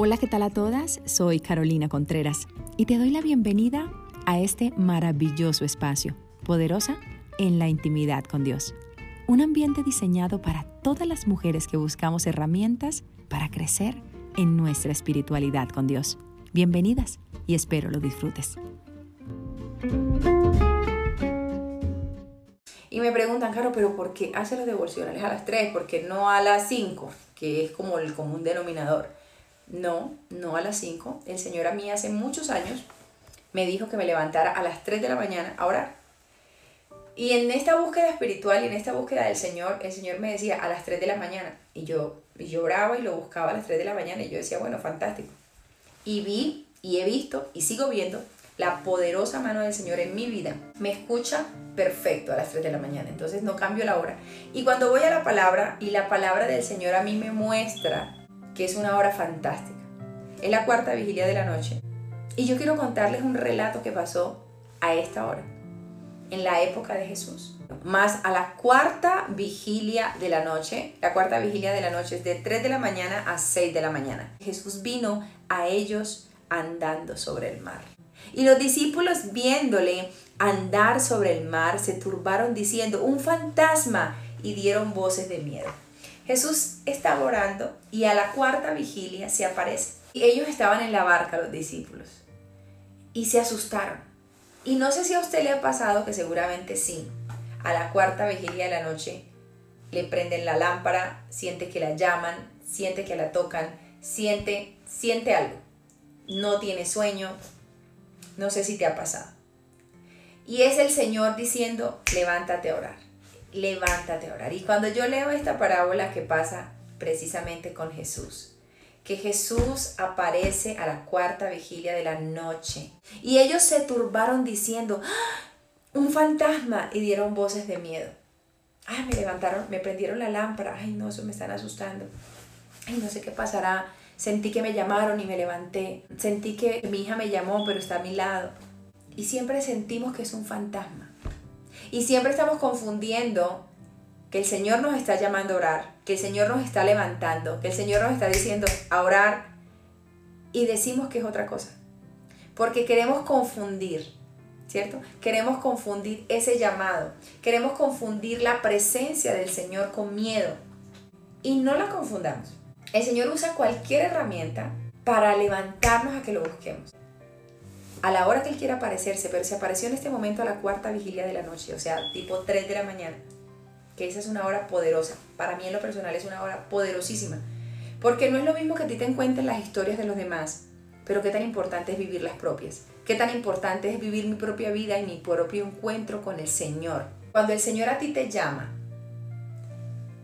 Hola, ¿qué tal a todas? Soy Carolina Contreras y te doy la bienvenida a este maravilloso espacio, poderosa en la intimidad con Dios. Un ambiente diseñado para todas las mujeres que buscamos herramientas para crecer en nuestra espiritualidad con Dios. Bienvenidas y espero lo disfrutes. Y me preguntan, claro, pero ¿por qué hace los devocionales a las 3? ¿Por qué no a las 5? Que es como el común denominador. No, no a las 5. El Señor a mí hace muchos años me dijo que me levantara a las 3 de la mañana a orar. Y en esta búsqueda espiritual y en esta búsqueda del Señor, el Señor me decía a las 3 de la mañana. Y yo, yo oraba y lo buscaba a las 3 de la mañana y yo decía, bueno, fantástico. Y vi y he visto y sigo viendo la poderosa mano del Señor en mi vida. Me escucha perfecto a las 3 de la mañana, entonces no cambio la hora. Y cuando voy a la palabra y la palabra del Señor a mí me muestra que es una hora fantástica. Es la cuarta vigilia de la noche. Y yo quiero contarles un relato que pasó a esta hora, en la época de Jesús. Más a la cuarta vigilia de la noche, la cuarta vigilia de la noche es de 3 de la mañana a 6 de la mañana. Jesús vino a ellos andando sobre el mar. Y los discípulos viéndole andar sobre el mar se turbaron diciendo, un fantasma, y dieron voces de miedo. Jesús estaba orando y a la cuarta vigilia se aparece. Y ellos estaban en la barca, los discípulos, y se asustaron. Y no sé si a usted le ha pasado, que seguramente sí, a la cuarta vigilia de la noche le prenden la lámpara, siente que la llaman, siente que la tocan, siente, siente algo. No tiene sueño, no sé si te ha pasado. Y es el Señor diciendo, levántate a orar, levántate a orar. Y cuando yo leo esta parábola que pasa precisamente con Jesús, que Jesús aparece a la cuarta vigilia de la noche. Y ellos se turbaron diciendo, ¡Ah! un fantasma, y dieron voces de miedo. Ay, me levantaron, me prendieron la lámpara. Ay, no, eso me están asustando. Ay, no sé qué pasará. Sentí que me llamaron y me levanté. Sentí que mi hija me llamó, pero está a mi lado. Y siempre sentimos que es un fantasma. Y siempre estamos confundiendo que el Señor nos está llamando a orar, que el Señor nos está levantando, que el Señor nos está diciendo a orar y decimos que es otra cosa. Porque queremos confundir, ¿cierto? Queremos confundir ese llamado, queremos confundir la presencia del Señor con miedo y no la confundamos. El Señor usa cualquier herramienta para levantarnos a que lo busquemos. A la hora que Él quiera aparecerse, pero se apareció en este momento a la cuarta vigilia de la noche, o sea, tipo 3 de la mañana, que esa es una hora poderosa. Para mí en lo personal es una hora poderosísima. Porque no es lo mismo que a ti te encuentren las historias de los demás, pero qué tan importante es vivir las propias. Qué tan importante es vivir mi propia vida y mi propio encuentro con el Señor. Cuando el Señor a ti te llama,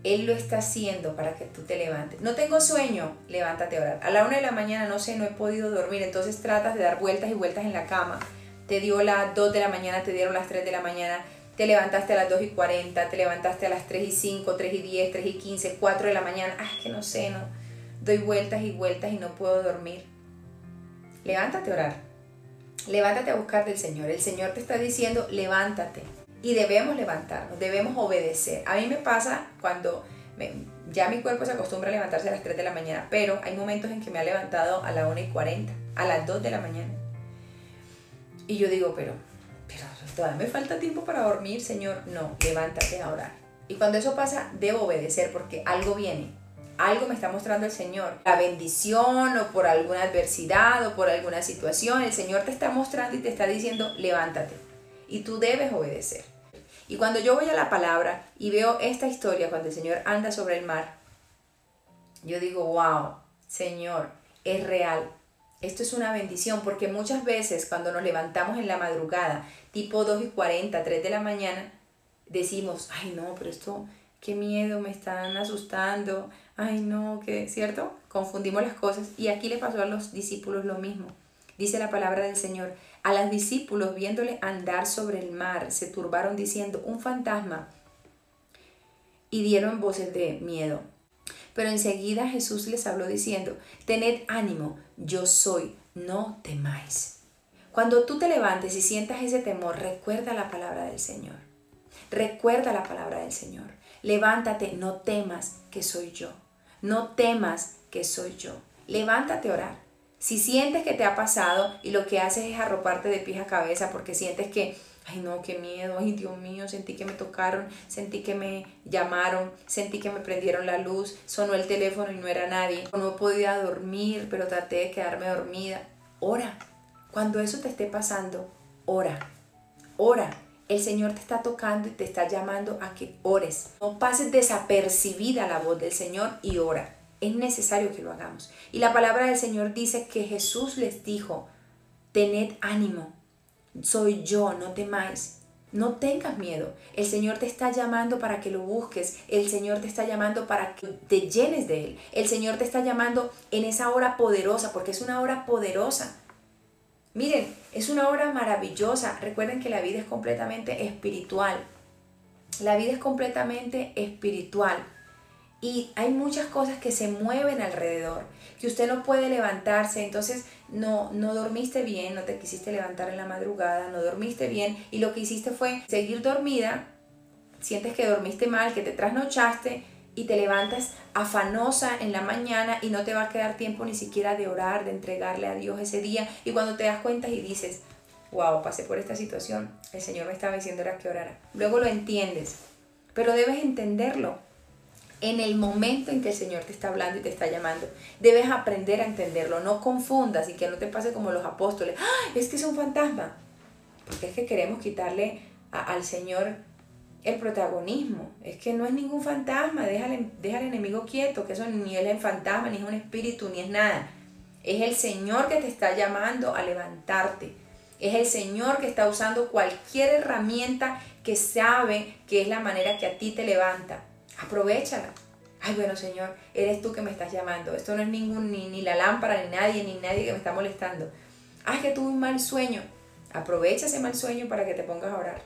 él lo está haciendo para que tú te levantes. No tengo sueño, levántate a orar. A la una de la mañana no sé, no he podido dormir, entonces tratas de dar vueltas y vueltas en la cama. Te dio las 2 de la mañana, te dieron las 3 de la mañana, te levantaste a las 2 y 40, te levantaste a las 3 y 5, 3 y 10, 3 y 15, 4 de la mañana. Ah, que no sé, no. Doy vueltas y vueltas y no puedo dormir. Levántate a orar. Levántate a buscar del Señor. El Señor te está diciendo, levántate y debemos levantarnos, debemos obedecer. A mí me pasa cuando ya mi cuerpo se acostumbra a levantarse a las 3 de la mañana, pero hay momentos en que me ha levantado a las 1 y 40, a las 2 de la mañana. Y yo digo, pero, pero todavía me falta tiempo para dormir, Señor. No, levántate a orar. Y cuando eso pasa, debo obedecer porque algo viene. Algo me está mostrando el Señor. La bendición o por alguna adversidad o por alguna situación. El Señor te está mostrando y te está diciendo, levántate. Y tú debes obedecer. Y cuando yo voy a la palabra y veo esta historia, cuando el Señor anda sobre el mar, yo digo, wow, Señor, es real. Esto es una bendición porque muchas veces cuando nos levantamos en la madrugada, tipo 2 y 40, 3 de la mañana, decimos, ay no, pero esto, qué miedo, me están asustando, ay no, que, ¿cierto? Confundimos las cosas y aquí le pasó a los discípulos lo mismo. Dice la palabra del Señor, a los discípulos viéndole andar sobre el mar se turbaron diciendo, un fantasma, y dieron voces de miedo. Pero enseguida Jesús les habló diciendo, tened ánimo, yo soy, no temáis. Cuando tú te levantes y sientas ese temor, recuerda la palabra del Señor. Recuerda la palabra del Señor. Levántate, no temas que soy yo. No temas que soy yo. levántate a orar. Si sientes que te ha pasado y lo que haces es arroparte de pies a cabeza porque sientes que, ay no, qué miedo, ay Dios mío, sentí que me tocaron, sentí que me llamaron, sentí que me prendieron la luz, sonó el teléfono y no era nadie, no podía dormir, pero traté de quedarme dormida. Ora. Cuando eso te esté pasando, ora. Ora. El Señor te está tocando y te está llamando a que ores. No pases desapercibida la voz del Señor y ora. Es necesario que lo hagamos. Y la palabra del Señor dice que Jesús les dijo, tened ánimo, soy yo, no temáis. No tengas miedo. El Señor te está llamando para que lo busques. El Señor te está llamando para que te llenes de Él. El Señor te está llamando en esa hora poderosa, porque es una hora poderosa. Miren, es una hora maravillosa. Recuerden que la vida es completamente espiritual. La vida es completamente espiritual. Y hay muchas cosas que se mueven alrededor, que usted no puede levantarse, entonces no, no dormiste bien, no te quisiste levantar en la madrugada, no dormiste bien y lo que hiciste fue seguir dormida, sientes que dormiste mal, que te trasnochaste y te levantas afanosa en la mañana y no te va a quedar tiempo ni siquiera de orar, de entregarle a Dios ese día y cuando te das cuenta y dices, wow, pasé por esta situación, el Señor me estaba diciendo era que orara. Luego lo entiendes, pero debes entenderlo en el momento en que el Señor te está hablando y te está llamando. Debes aprender a entenderlo, no confundas y que no te pase como los apóstoles. ¡Ah! Es que es un fantasma. Porque es que queremos quitarle al Señor el protagonismo. Es que no es ningún fantasma, deja al, enemigo quieto, que eso ni es el fantasma, ni es un espíritu, ni es nada. Es el Señor que te está llamando a levantarte. Es el Señor que está usando cualquier herramienta que sabe que es la manera que a ti te levanta aprovechala. Ay, bueno, Señor, eres tú que me estás llamando. Esto no es ningún, ni, ni la lámpara, ni nadie, ni nadie que me está molestando. Ay, que tuve un mal sueño. Aprovecha ese mal sueño para que te pongas a orar.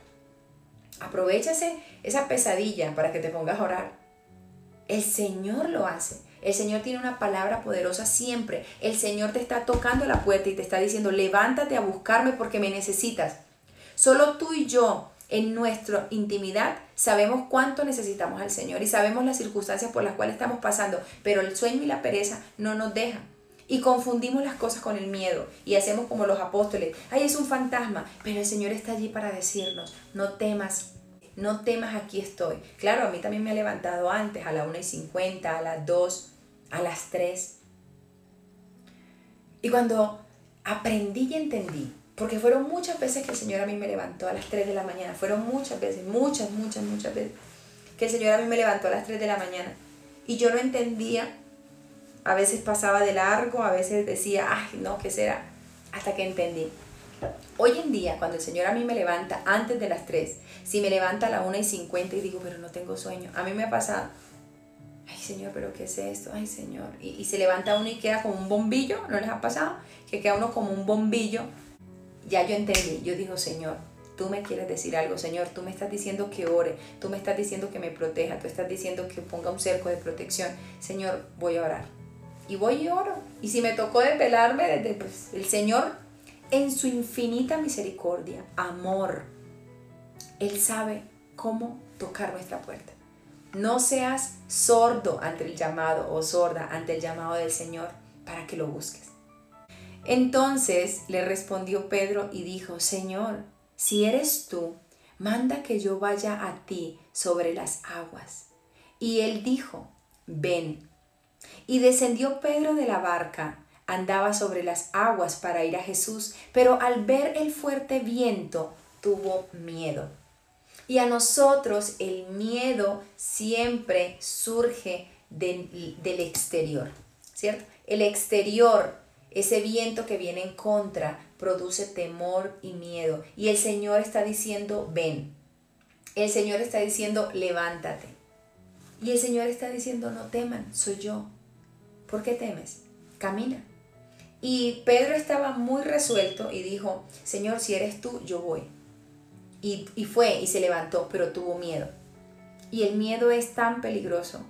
Aprovecha esa pesadilla para que te pongas a orar. El Señor lo hace. El Señor tiene una palabra poderosa siempre. El Señor te está tocando la puerta y te está diciendo, levántate a buscarme porque me necesitas. Solo tú y yo en nuestra intimidad sabemos cuánto necesitamos al Señor y sabemos las circunstancias por las cuales estamos pasando, pero el sueño y la pereza no nos dejan. Y confundimos las cosas con el miedo y hacemos como los apóstoles, ay, es un fantasma, pero el Señor está allí para decirnos, no temas, no temas, aquí estoy. Claro, a mí también me ha levantado antes, a las 1 y 50, a las 2, a las 3. Y cuando aprendí y entendí porque fueron muchas veces que el Señor a mí me levantó a las 3 de la mañana. Fueron muchas veces, muchas, muchas, muchas veces que el Señor a mí me levantó a las 3 de la mañana. Y yo no entendía. A veces pasaba de largo, a veces decía, ay, no, ¿qué será? Hasta que entendí. Hoy en día, cuando el Señor a mí me levanta antes de las 3, si me levanta a las 1 y 50 y digo, pero no tengo sueño, a mí me ha pasado, ay Señor, pero ¿qué es esto? Ay Señor. Y, y se levanta uno y queda como un bombillo, ¿no les ha pasado? Que queda uno como un bombillo ya yo entendí, yo digo, Señor, tú me quieres decir algo, Señor, tú me estás diciendo que ore, tú me estás diciendo que me proteja, tú estás diciendo que ponga un cerco de protección, Señor, voy a orar. Y voy y oro. Y si me tocó desvelarme desde pues, el Señor, en su infinita misericordia, amor, Él sabe cómo tocar nuestra puerta. No seas sordo ante el llamado o sorda ante el llamado del Señor para que lo busques. Entonces le respondió Pedro y dijo, Señor, si eres tú, manda que yo vaya a ti sobre las aguas. Y él dijo, ven. Y descendió Pedro de la barca, andaba sobre las aguas para ir a Jesús, pero al ver el fuerte viento tuvo miedo. Y a nosotros el miedo siempre surge del exterior, ¿cierto? El exterior ese viento que viene en contra produce temor y miedo. Y el Señor está diciendo, ven. El Señor está diciendo, levántate. Y el Señor está diciendo, no teman, soy yo. ¿Por qué temes? Camina. Y Pedro estaba muy resuelto y dijo, Señor, si eres tú, yo voy. Y, y fue y se levantó, pero tuvo miedo. Y el miedo es tan peligroso.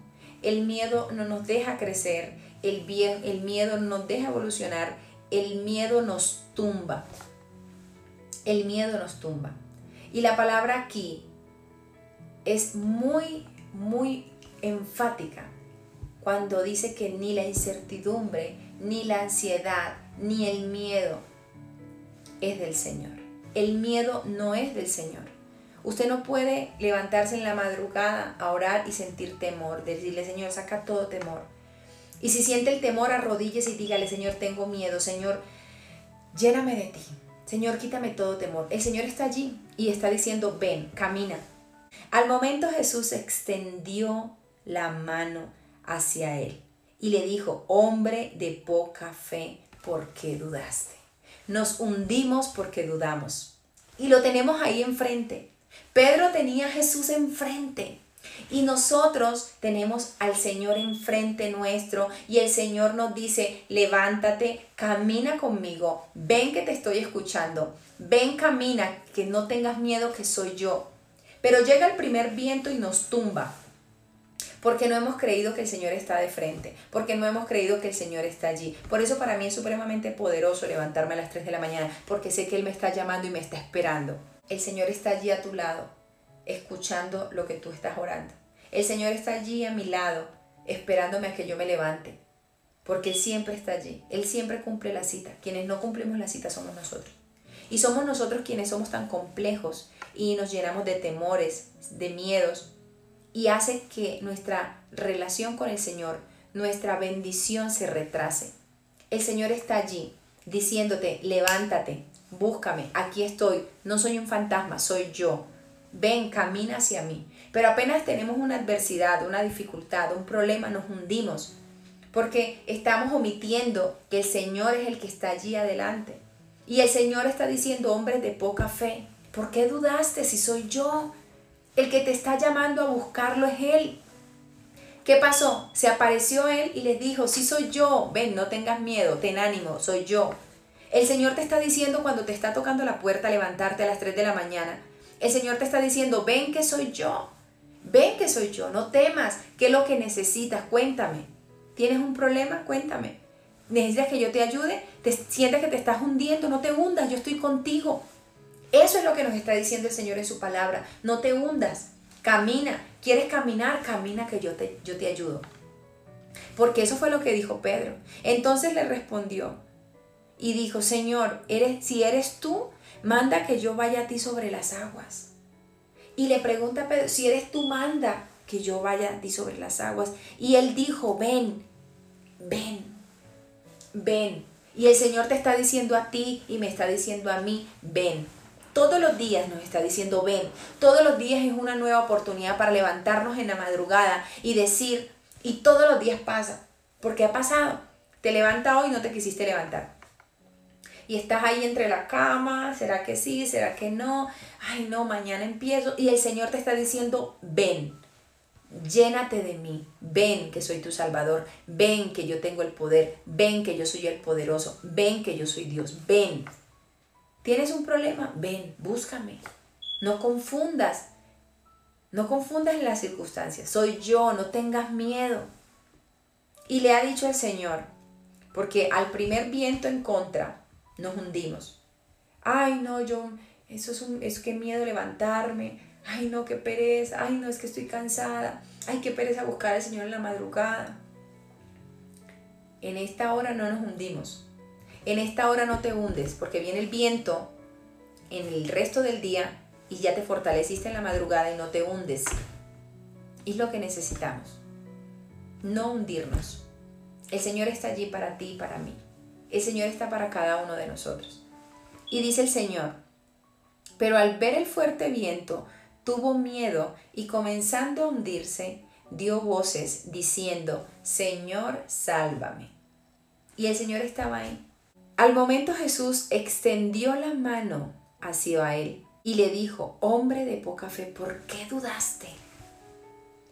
El miedo no nos deja crecer el, el miedo nos deja evolucionar, el miedo nos tumba. El miedo nos tumba. Y la palabra aquí es muy, muy enfática cuando dice que ni la incertidumbre, ni la ansiedad, ni el miedo es del Señor. El miedo no es del Señor. Usted no puede levantarse en la madrugada a orar y sentir temor, decirle, Señor, saca todo temor. Y si siente el temor, arrodíllese y dígale, Señor, tengo miedo, Señor, lléname de ti. Señor, quítame todo temor. El Señor está allí y está diciendo, ven, camina. Al momento Jesús extendió la mano hacia él y le dijo, hombre de poca fe, ¿por qué dudaste? Nos hundimos porque dudamos. Y lo tenemos ahí enfrente. Pedro tenía a Jesús enfrente. Y nosotros tenemos al Señor enfrente nuestro y el Señor nos dice, levántate, camina conmigo, ven que te estoy escuchando, ven, camina, que no tengas miedo que soy yo. Pero llega el primer viento y nos tumba, porque no hemos creído que el Señor está de frente, porque no hemos creído que el Señor está allí. Por eso para mí es supremamente poderoso levantarme a las 3 de la mañana, porque sé que Él me está llamando y me está esperando. El Señor está allí a tu lado, escuchando lo que tú estás orando. El Señor está allí a mi lado, esperándome a que yo me levante, porque Él siempre está allí. Él siempre cumple la cita. Quienes no cumplimos la cita somos nosotros. Y somos nosotros quienes somos tan complejos y nos llenamos de temores, de miedos, y hace que nuestra relación con el Señor, nuestra bendición se retrase. El Señor está allí diciéndote, levántate, búscame, aquí estoy, no soy un fantasma, soy yo. Ven, camina hacia mí. Pero apenas tenemos una adversidad, una dificultad, un problema, nos hundimos. Porque estamos omitiendo que el Señor es el que está allí adelante. Y el Señor está diciendo, hombres de poca fe, ¿por qué dudaste si soy yo? El que te está llamando a buscarlo es Él. ¿Qué pasó? Se apareció Él y les dijo, sí soy yo, ven, no tengas miedo, ten ánimo, soy yo. El Señor te está diciendo cuando te está tocando la puerta levantarte a las 3 de la mañana. El Señor te está diciendo, ven que soy yo. Ven que soy yo, no temas. ¿Qué es lo que necesitas? Cuéntame. ¿Tienes un problema? Cuéntame. ¿Necesitas que yo te ayude? ¿Te sientes que te estás hundiendo? No te hundas, yo estoy contigo. Eso es lo que nos está diciendo el Señor en su palabra. No te hundas, camina. ¿Quieres caminar? Camina que yo te, yo te ayudo. Porque eso fue lo que dijo Pedro. Entonces le respondió y dijo, Señor, eres, si eres tú, manda que yo vaya a ti sobre las aguas. Y le pregunta a Pedro, si eres tú, manda que yo vaya a ti sobre las aguas. Y él dijo, ven, ven, ven. Y el Señor te está diciendo a ti y me está diciendo a mí, ven. Todos los días nos está diciendo, ven, todos los días es una nueva oportunidad para levantarnos en la madrugada y decir, y todos los días pasa, porque ha pasado. Te levanta hoy y no te quisiste levantar. Y estás ahí entre la cama, ¿será que sí? ¿Será que no? Ay, no, mañana empiezo. Y el Señor te está diciendo, ven, llénate de mí, ven que soy tu Salvador, ven que yo tengo el poder, ven que yo soy el poderoso, ven que yo soy Dios, ven. ¿Tienes un problema? Ven, búscame. No confundas. No confundas las circunstancias. Soy yo, no tengas miedo. Y le ha dicho el Señor, porque al primer viento en contra nos hundimos. Ay, no, yo, eso es, un, es que miedo levantarme. Ay, no, qué pereza. Ay, no, es que estoy cansada. Ay, qué pereza buscar al Señor en la madrugada. En esta hora no nos hundimos. En esta hora no te hundes porque viene el viento en el resto del día y ya te fortaleciste en la madrugada y no te hundes. Es lo que necesitamos. No hundirnos. El Señor está allí para ti y para mí. El Señor está para cada uno de nosotros. Y dice el Señor, pero al ver el fuerte viento, tuvo miedo y comenzando a hundirse, dio voces diciendo, Señor, sálvame. Y el Señor estaba ahí. Al momento Jesús extendió la mano hacia él y le dijo, hombre de poca fe, ¿por qué dudaste?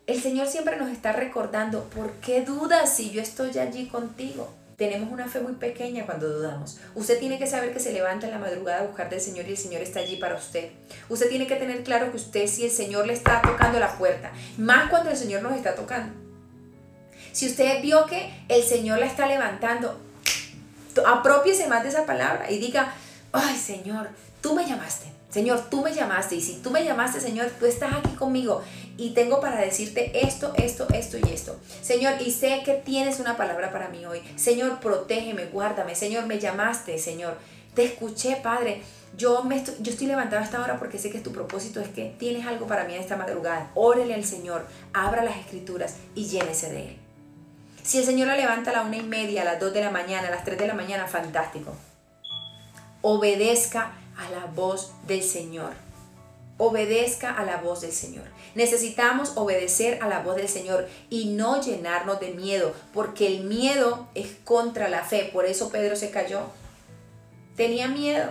El Señor siempre nos está recordando, ¿por qué dudas si yo estoy allí contigo? Tenemos una fe muy pequeña cuando dudamos. Usted tiene que saber que se levanta en la madrugada a buscar del Señor y el Señor está allí para usted. Usted tiene que tener claro que usted si el Señor le está tocando la puerta, más cuando el Señor nos está tocando. Si usted vio que el Señor la está levantando, apropiese más de esa palabra y diga, ay Señor, tú me llamaste. Señor, tú me llamaste y si tú me llamaste, Señor, tú estás aquí conmigo y tengo para decirte esto, esto, esto y esto. Señor, y sé que tienes una palabra para mí hoy. Señor, protégeme, guárdame. Señor, me llamaste, Señor. Te escuché, Padre. Yo, me estoy, yo estoy levantada hasta ahora porque sé que tu propósito es que tienes algo para mí en esta madrugada. Órele al Señor, abra las escrituras y llénese de Él. Si el Señor la levanta a la una y media, a las dos de la mañana, a las tres de la mañana, fantástico. Obedezca a la voz del Señor. Obedezca a la voz del Señor. Necesitamos obedecer a la voz del Señor y no llenarnos de miedo, porque el miedo es contra la fe. Por eso Pedro se cayó. Tenía miedo.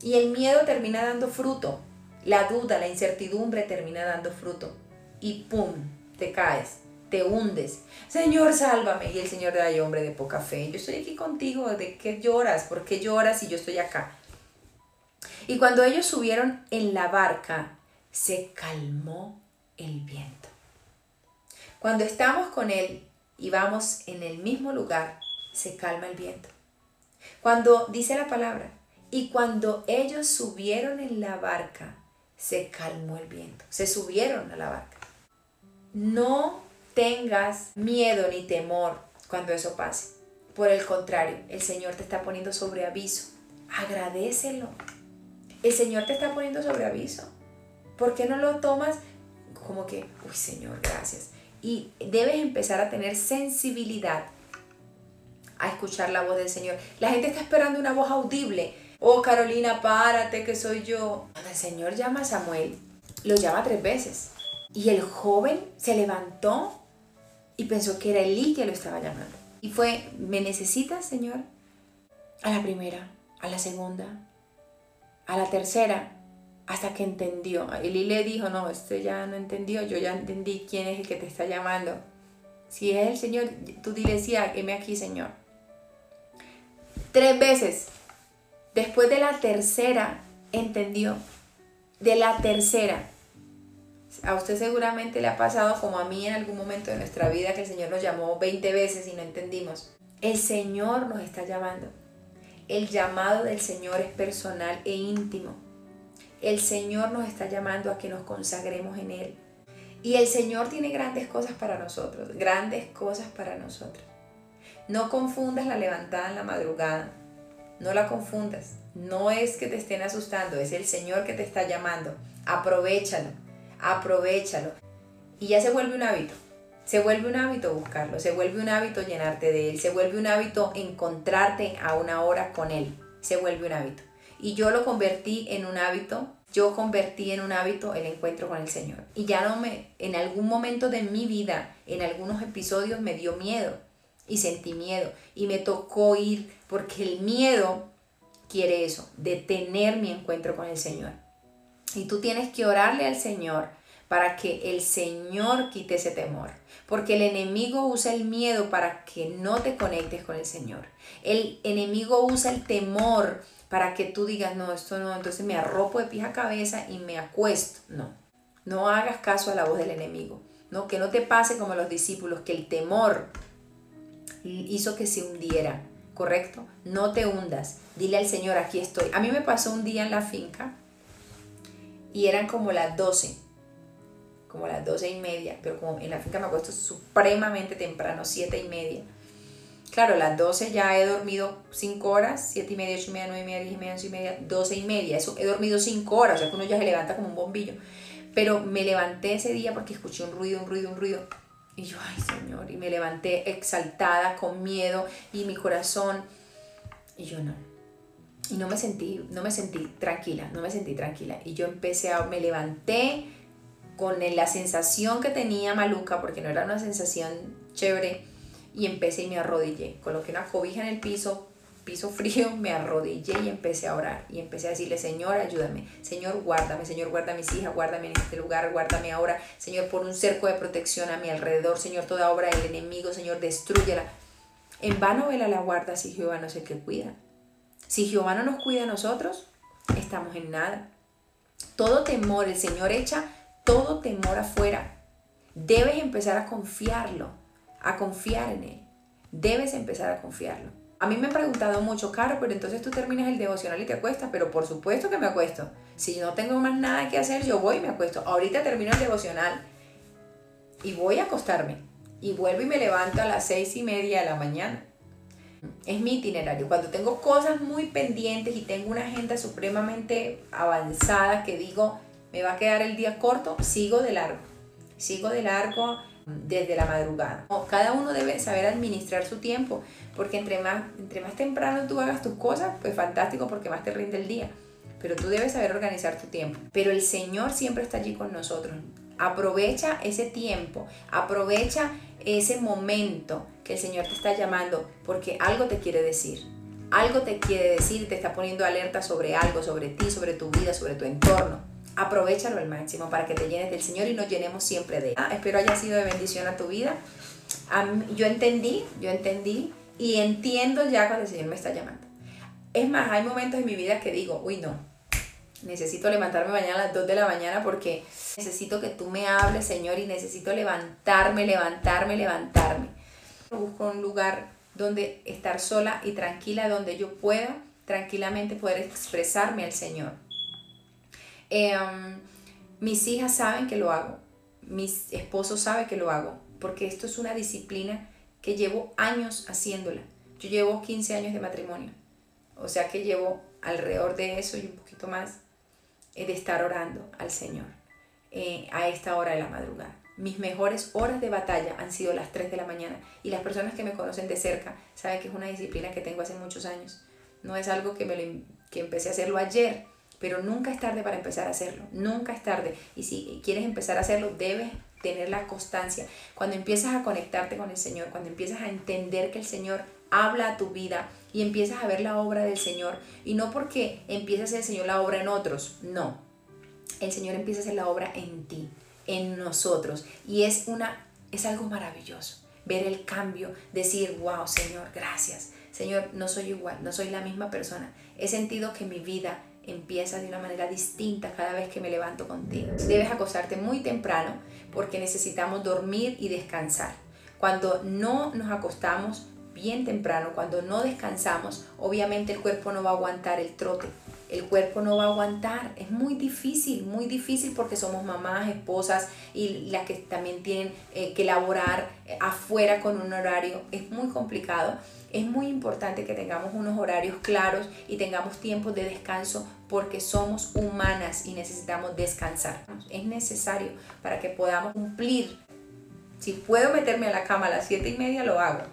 Y el miedo termina dando fruto. La duda, la incertidumbre termina dando fruto. Y ¡pum! Te caes, te hundes. Señor, sálvame. Y el Señor de ay, hombre de poca fe. Yo estoy aquí contigo. ¿De qué lloras? ¿Por qué lloras si yo estoy acá? Y cuando ellos subieron en la barca, se calmó el viento. Cuando estamos con Él y vamos en el mismo lugar, se calma el viento. Cuando dice la palabra, y cuando ellos subieron en la barca, se calmó el viento. Se subieron a la barca. No tengas miedo ni temor cuando eso pase. Por el contrario, el Señor te está poniendo sobre aviso. Agradecelo. El Señor te está poniendo sobre aviso. ¿Por qué no lo tomas como que, uy Señor, gracias? Y debes empezar a tener sensibilidad a escuchar la voz del Señor. La gente está esperando una voz audible. Oh Carolina, párate que soy yo. Cuando el Señor llama a Samuel, lo llama tres veces. Y el joven se levantó y pensó que era Elí que lo estaba llamando. Y fue, ¿me necesitas, Señor? A la primera, a la segunda, a la tercera, hasta que entendió. Elí le dijo, no, este ya no entendió, yo ya entendí quién es el que te está llamando. Si es el Señor, tú dile, sí, me aquí, Señor. Tres veces. Después de la tercera, entendió. De la tercera. A usted seguramente le ha pasado como a mí en algún momento de nuestra vida que el Señor nos llamó 20 veces y no entendimos. El Señor nos está llamando. El llamado del Señor es personal e íntimo. El Señor nos está llamando a que nos consagremos en Él. Y el Señor tiene grandes cosas para nosotros, grandes cosas para nosotros. No confundas la levantada en la madrugada. No la confundas. No es que te estén asustando, es el Señor que te está llamando. Aprovechalo, aprovechalo. Y ya se vuelve un hábito. Se vuelve un hábito buscarlo, se vuelve un hábito llenarte de Él, se vuelve un hábito encontrarte a una hora con Él, se vuelve un hábito. Y yo lo convertí en un hábito, yo convertí en un hábito el encuentro con el Señor. Y ya no me, en algún momento de mi vida, en algunos episodios me dio miedo y sentí miedo y me tocó ir porque el miedo quiere eso, detener mi encuentro con el Señor. Y tú tienes que orarle al Señor para que el Señor quite ese temor. Porque el enemigo usa el miedo para que no te conectes con el Señor. El enemigo usa el temor para que tú digas, no, esto no, entonces me arropo de pie a cabeza y me acuesto. No, no hagas caso a la voz del enemigo. No, que no te pase como los discípulos, que el temor hizo que se hundiera, ¿correcto? No te hundas. Dile al Señor, aquí estoy. A mí me pasó un día en la finca y eran como las 12 como las doce y media, pero como en la finca me acuesto supremamente temprano, siete y media. Claro, las 12 ya he dormido 5 horas, 7 y media, 8 y media, 9 y media, 10 y media, 11 y media, 12 y media. Eso he dormido 5 horas, o sea que uno ya se levanta como un bombillo. Pero me levanté ese día porque escuché un ruido, un ruido, un ruido. Y yo, ay Señor, y me levanté exaltada, con miedo, y mi corazón. Y yo no. Y no me sentí, no me sentí tranquila, no me sentí tranquila. Y yo empecé a, me levanté, con la sensación que tenía maluca, porque no era una sensación chévere, y empecé y me arrodillé. Coloqué una cobija en el piso, piso frío, me arrodillé y empecé a orar. Y empecé a decirle, Señor, ayúdame. Señor, guárdame. Señor, guarda a mis hijas, guárdame en este lugar, guárdame ahora. Señor, pon un cerco de protección a mi alrededor. Señor, toda obra del enemigo, Señor, destruyela. En vano vela la guarda si Jehová no es el que cuida. Si Jehová no nos cuida a nosotros, estamos en nada. Todo temor el Señor echa todo temor afuera. Debes empezar a confiarlo, a confiar en Él. Debes empezar a confiarlo. A mí me han preguntado mucho, Caro, pero entonces tú terminas el devocional y te acuestas, pero por supuesto que me acuesto. Si no tengo más nada que hacer, yo voy y me acuesto. Ahorita termino el devocional y voy a acostarme. Y vuelvo y me levanto a las seis y media de la mañana. Es mi itinerario. Cuando tengo cosas muy pendientes y tengo una agenda supremamente avanzada que digo, me va a quedar el día corto, sigo de largo. Sigo de largo desde la madrugada. Cada uno debe saber administrar su tiempo, porque entre más, entre más temprano tú hagas tus cosas, pues fantástico porque más te rinde el día. Pero tú debes saber organizar tu tiempo. Pero el Señor siempre está allí con nosotros. Aprovecha ese tiempo, aprovecha ese momento que el Señor te está llamando porque algo te quiere decir. Algo te quiere decir, te está poniendo alerta sobre algo, sobre ti, sobre tu vida, sobre tu entorno aprovechalo al máximo para que te llenes del Señor y nos llenemos siempre de Él. Ah, espero haya sido de bendición a tu vida. yo entendí, yo entendí y entiendo ya cuando el Señor me está llamando. Es más, hay momentos en mi vida que digo, uy, no, necesito levantarme mañana a las 2 de la mañana porque necesito que tú me hables, Señor, y necesito levantarme, levantarme, levantarme. Busco un lugar donde estar sola y tranquila, donde yo pueda tranquilamente poder expresarme al Señor Em, mis hijas saben que lo hago, mis esposos saben que lo hago, porque esto es una disciplina que llevo años haciéndola. Yo llevo 15 años de matrimonio, o sea que llevo alrededor de eso y un poquito más eh, de estar orando al Señor eh, a esta hora de la madrugada. Mis mejores horas de batalla han sido las 3 de la mañana y las personas que me conocen de cerca saben que es una disciplina que tengo hace muchos años. No es algo que, me que empecé a hacerlo ayer, pero nunca es tarde para empezar a hacerlo, nunca es tarde. Y si quieres empezar a hacerlo, debes tener la constancia. Cuando empiezas a conectarte con el Señor, cuando empiezas a entender que el Señor habla a tu vida y empiezas a ver la obra del Señor, y no porque empieza a hacer el Señor la obra en otros, no. El Señor empieza a hacer la obra en ti, en nosotros, y es una es algo maravilloso ver el cambio, decir, "Wow, Señor, gracias." Señor, no soy igual, no soy la misma persona. He sentido que mi vida empieza de una manera distinta cada vez que me levanto contigo. Debes acostarte muy temprano porque necesitamos dormir y descansar. Cuando no nos acostamos bien temprano, cuando no descansamos, obviamente el cuerpo no va a aguantar el trote. El cuerpo no va a aguantar. Es muy difícil, muy difícil porque somos mamás, esposas y las que también tienen eh, que laborar eh, afuera con un horario. Es muy complicado es muy importante que tengamos unos horarios claros y tengamos tiempos de descanso porque somos humanas y necesitamos descansar. Es necesario para que podamos cumplir. Si puedo meterme a la cama a las 7 y media, lo hago.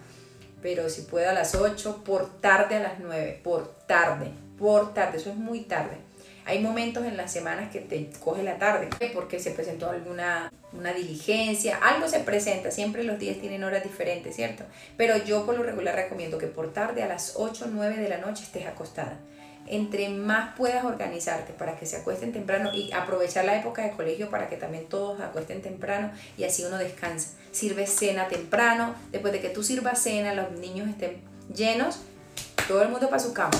Pero si puedo a las 8, por tarde a las 9, por tarde, por tarde, eso es muy tarde. Hay momentos en las semanas que te coge la tarde porque se presentó alguna una diligencia, algo se presenta, siempre los días tienen horas diferentes, ¿cierto? Pero yo por lo regular recomiendo que por tarde a las 8 o 9 de la noche estés acostada. Entre más puedas organizarte para que se acuesten temprano y aprovechar la época de colegio para que también todos acuesten temprano y así uno descansa. Sirve cena temprano, después de que tú sirvas cena, los niños estén llenos, todo el mundo para su cama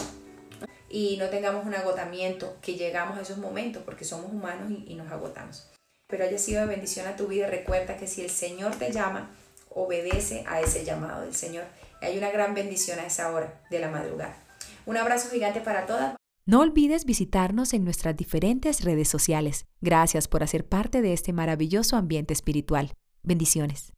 y no tengamos un agotamiento, que llegamos a esos momentos porque somos humanos y, nos agotamos. Pero haya sido de bendición a tu vida, recuerda que si el Señor te llama, obedece a ese llamado del Señor. Hay una gran bendición a esa hora de la madrugada. Un abrazo gigante para todas. No olvides visitarnos en nuestras diferentes redes sociales. Gracias por hacer parte de este maravilloso ambiente espiritual. Bendiciones.